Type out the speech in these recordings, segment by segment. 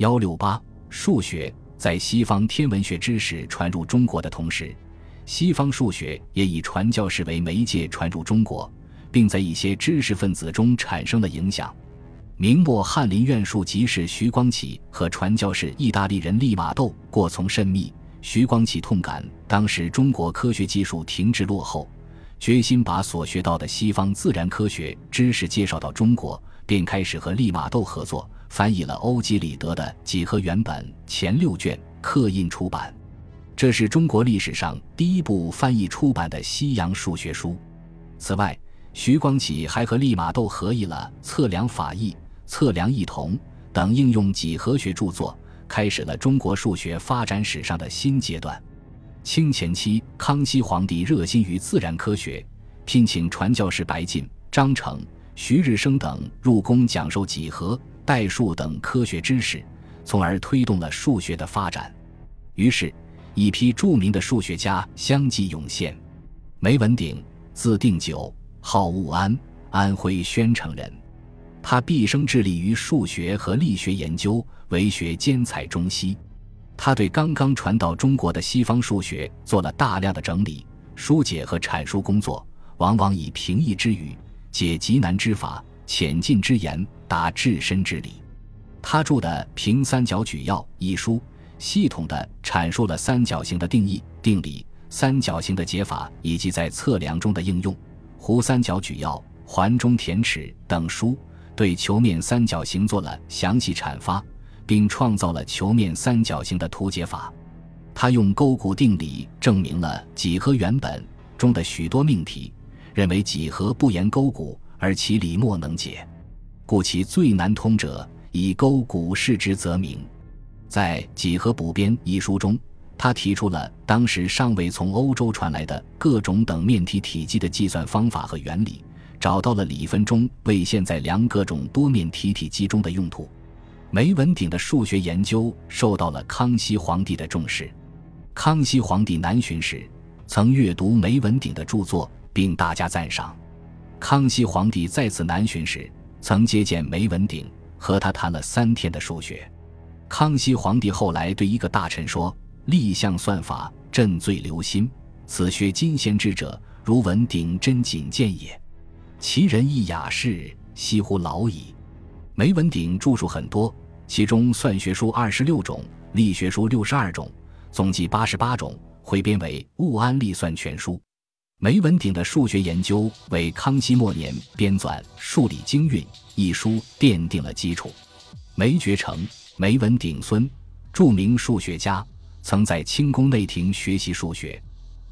幺六八数学在西方天文学知识传入中国的同时，西方数学也以传教士为媒介传入中国，并在一些知识分子中产生了影响。明末翰林院庶吉士徐光启和传教士意大利人利玛窦过从甚密。徐光启痛感当时中国科学技术停滞落后，决心把所学到的西方自然科学知识介绍到中国，便开始和利玛窦合作，翻译了欧几里得的《几何原本》前六卷，刻印出版。这是中国历史上第一部翻译出版的西洋数学书。此外，徐光启还和利玛窦合译了《测量法义》《测量异同》等应用几何学著作。开始了中国数学发展史上的新阶段。清前期，康熙皇帝热心于自然科学，聘请传教士白晋、张成、徐日升等入宫讲授几何、代数等科学知识，从而推动了数学的发展。于是，一批著名的数学家相继涌现。梅文鼎，字定久，号务安，安徽宣城人。他毕生致力于数学和力学研究，为学兼采中西。他对刚刚传到中国的西方数学做了大量的整理、疏解和阐述工作，往往以平易之语解极难之法，浅近之言达至深之理。他著的《平三角举要》一书，系统地阐述了三角形的定义、定理、三角形的解法以及在测量中的应用。《弧三角举要》《环中填尺》等书。对球面三角形做了详细阐发，并创造了球面三角形的图解法。他用勾股定理证明了几何原本中的许多命题，认为几何不言勾股，而其理莫能解，故其最难通者以勾股示之则明。在《几何补编》一书中，他提出了当时尚未从欧洲传来的各种等面体体积的计算方法和原理。找到了理分中为现在量各种多面体体积中的用途。梅文鼎的数学研究受到了康熙皇帝的重视。康熙皇帝南巡时，曾阅读梅文鼎的著作，并大加赞赏。康熙皇帝再次南巡时，曾接见梅文鼎，和他谈了三天的数学。康熙皇帝后来对一个大臣说：“立项算法，朕最留心。此学今先知者，如文鼎真谨见也。”其人亦雅士，惜乎老矣。梅文鼎著述很多，其中算学书二十六种，力学书六十二种，总计八十八种，汇编为《物安历算全书》。梅文鼎的数学研究为康熙末年编纂《数理经运》一书奠定了基础。梅觉成，梅文鼎孙，著名数学家，曾在清宫内廷学习数学，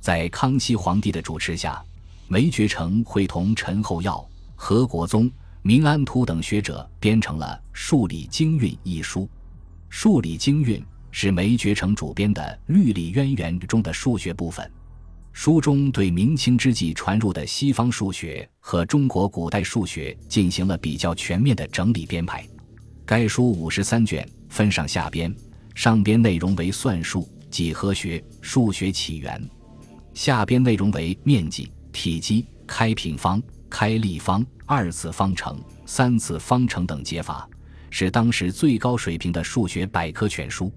在康熙皇帝的主持下。梅觉成会同陈后耀、何国宗、明安图等学者编成了《数理经运》一书。《数理经运》是梅觉成主编的《律理渊源》中的数学部分。书中对明清之际传入的西方数学和中国古代数学进行了比较全面的整理编排。该书五十三卷，分上下编，上编内容为算术、几何学、数学起源，下编内容为面积。体积、开平方、开立方、二次方程、三次方程等解法，是当时最高水平的数学百科全书。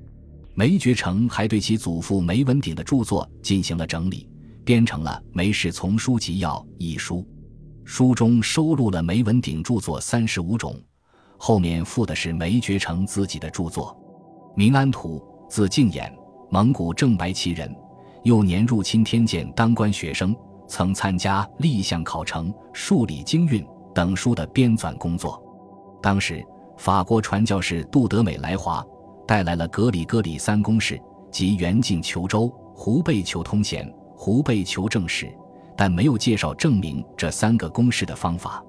梅觉成还对其祖父梅文鼎的著作进行了整理，编成了《梅氏丛书集要》一书。书中收录了梅文鼎著作三十五种，后面附的是梅觉成自己的著作。明安图，字敬俨，蒙古正白旗人，幼年入钦天监当官学生。曾参加《立项考成》《数理经运》等书的编纂工作。当时，法国传教士杜德美来华，带来了格里戈里三公式，即圆径求周、弧背求通弦、弧背求正时，但没有介绍证明这三个公式的方法。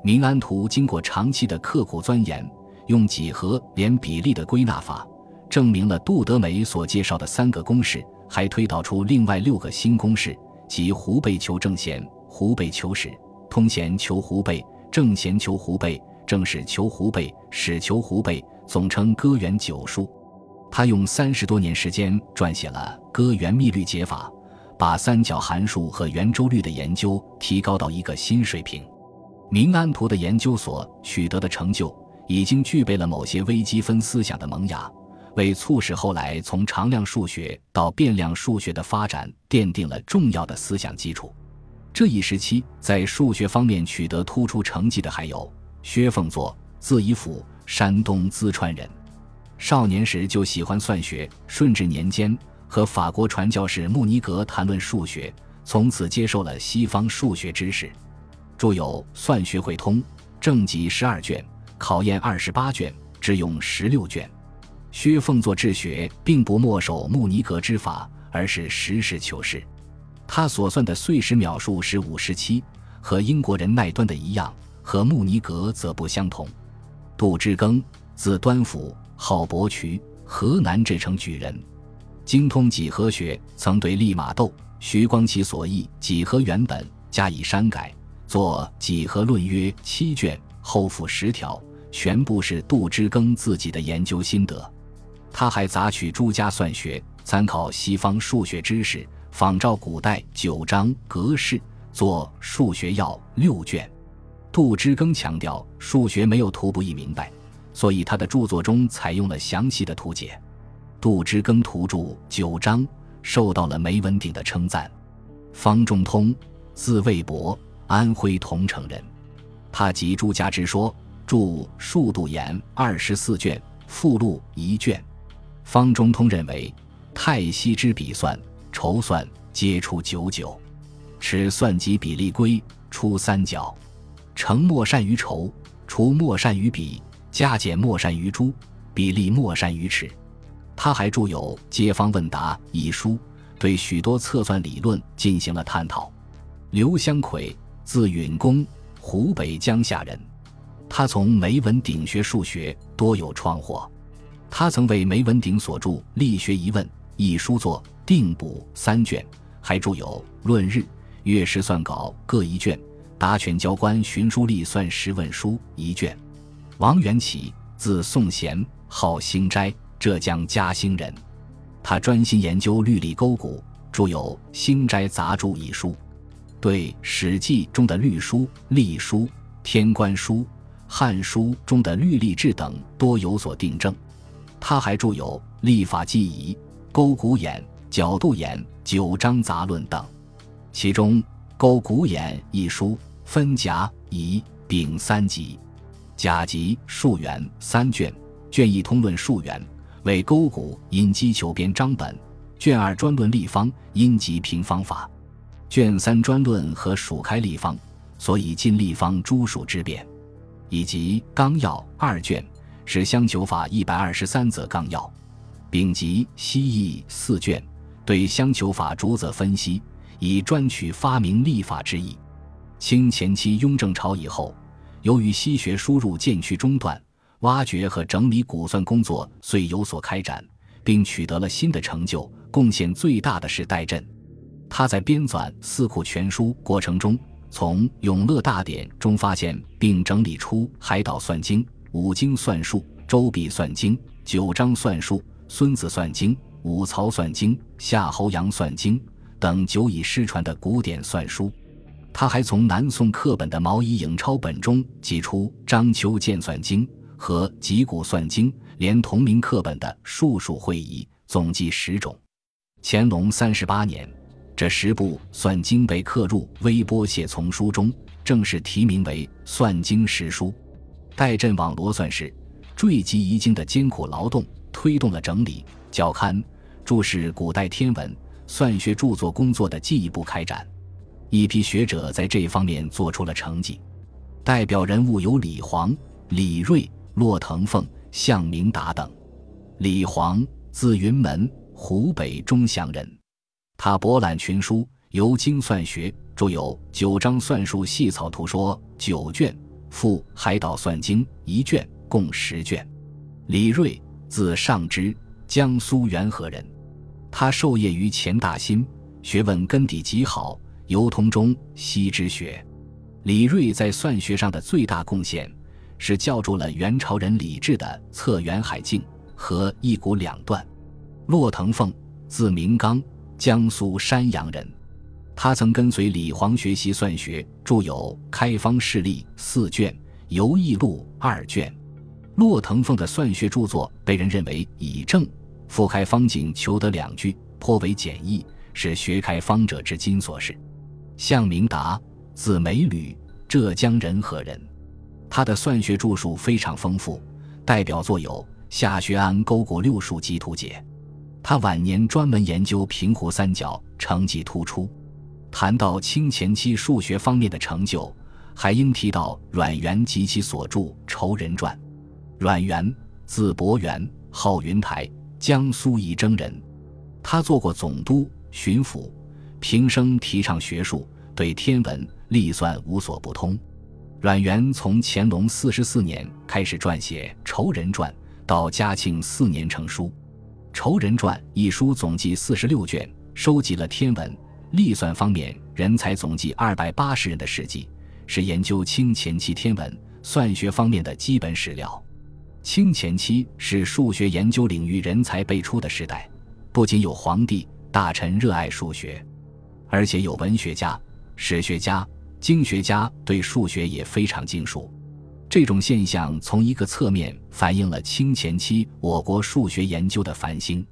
明安图经过长期的刻苦钻研，用几何连比例的归纳法，证明了杜德美所介绍的三个公式，还推导出另外六个新公式。即弧背求正弦，弧背求矢，通弦求弧背，正弦求弧背，正史求弧背，史求弧背，总称歌圆九书。他用三十多年时间撰写了歌圆幂律解法，把三角函数和圆周率的研究提高到一个新水平。明安图的研究所取得的成就，已经具备了某些微积分思想的萌芽，为促使后来从常量数学到变量数学的发展奠定了重要的思想基础。这一时期在数学方面取得突出成绩的还有薛凤作，字仪甫，山东淄川人。少年时就喜欢算学，顺治年间和法国传教士穆尼格谈论数学，从此接受了西方数学知识，著有《算学汇通》，正集十二卷，考验二十八卷，只用十六卷。薛凤作治学并不墨守穆尼格之法，而是实事求是。他所算的碎石秒数是五十七，和英国人奈端的一样，和穆尼格则不相同。杜志庚，字端甫，号伯渠，河南这城举人，精通几何学，曾对利玛窦、徐光启所译《几何原本》加以删改，作《几何论》约七卷，后附十条，全部是杜之庚自己的研究心得。他还杂取诸家算学，参考西方数学知识。仿照古代九章格式，作《数学要》六卷。杜之庚强调数学没有图不易明白，所以他的著作中采用了详细的图解。杜之庚图著九章，受到了梅文鼎的称赞。方中通，字魏伯，安徽桐城人。他集诸家之说，著《数度言》二十四卷，附录一卷。方中通认为，太息之笔算。筹算皆出九九，持算及比例规出三角，乘莫善于筹，除莫善于比，加减莫善于诸，比例莫善于尺。他还著有《街坊问答》一书，对许多测算理论进行了探讨。刘湘奎，字允公，湖北江夏人。他从梅文鼎学数学，多有创获。他曾为梅文鼎所著《力学疑问》一书作。定补三卷，还著有《论日》《月时算稿》各一卷，《答权教官寻书历算十问书》一卷。王元启，字颂贤，号兴斋，浙江嘉兴人。他专心研究律历勾股，著有《兴斋杂著》一书，对《史记》中的律书、隶书、《天官书》、《汉书》中的律历志等多有所订正。他还著有《历法记仪》《勾股眼》。角度眼九章杂论等，其中《勾股眼》一书分甲、乙、丙三集，甲集数元三卷，卷一通论数元，为勾股因机求编章本；卷二专论立方，因及平方法；卷三专论和数开立方，所以尽立方诸数之变，以及纲要二卷，是相求法一百二十三则纲要，丙集西义四卷。对相求法逐则分析，以专取发明立法之意。清前期雍正朝以后，由于西学输入渐趋中断，挖掘和整理古算工作虽有所开展，并取得了新的成就，贡献最大的是戴震。他在编纂《四库全书》过程中，从《永乐大典》中发现并整理出《海岛算经》《五经算术》《周笔算经》《九章算术》《孙子算经》。《五曹算经》《夏侯阳算经》等久已失传的古典算书，他还从南宋课本的《毛以影钞本》中辑出《章丘剑算经》和《集古算经》，连同名课本的《数数会议》，总计十种。乾隆三十八年，这十部算经被刻入《微波谢丛书》中，正式题名为《算经十书》。代震网罗算式，缀集遗经的艰苦劳动，推动了整理校勘。注释古代天文、算学著作工作的进一步开展，一批学者在这方面做出了成绩。代表人物有李煌、李锐、骆腾凤、向明达等。李煌，字云门，湖北钟祥人。他博览群书，尤精算学，著有《九章算术细草图说》九卷，附《海岛算经》一卷，共十卷。李锐，字尚之，江苏元和人。他授业于钱大新，学问根底极好，尤通中西之学。李锐在算学上的最大贡献，是叫住了元朝人李治的《测元海镜》和《一股两段》。骆腾凤，字明刚，江苏山阳人。他曾跟随李煌学习算学，著有《开方事例》四卷，《游艺录》二卷。骆腾凤的算学著作被人认为以正复开方景，求得两句，颇为简易，是学开方者之今所是。向明达，字梅履，浙江仁和人。他的算学著述非常丰富，代表作有《夏学安勾股六数集图解》。他晚年专门研究平湖三角，成绩突出。谈到清前期数学方面的成就，还应提到阮元及其所著《仇人传》。阮元，字伯元，号云台，江苏仪征人。他做过总督、巡抚，平生提倡学术，对天文、历算无所不通。阮元从乾隆四十四年开始撰写《仇人传》，到嘉庆四年成书。《仇人传》一书总计四十六卷，收集了天文、历算方面人才总计二百八十人的事迹，是研究清前期天文、算学方面的基本史料。清前期是数学研究领域人才辈出的时代，不仅有皇帝、大臣热爱数学，而且有文学家、史学家。经学家对数学也非常精熟，这种现象从一个侧面反映了清前期我国数学研究的繁星。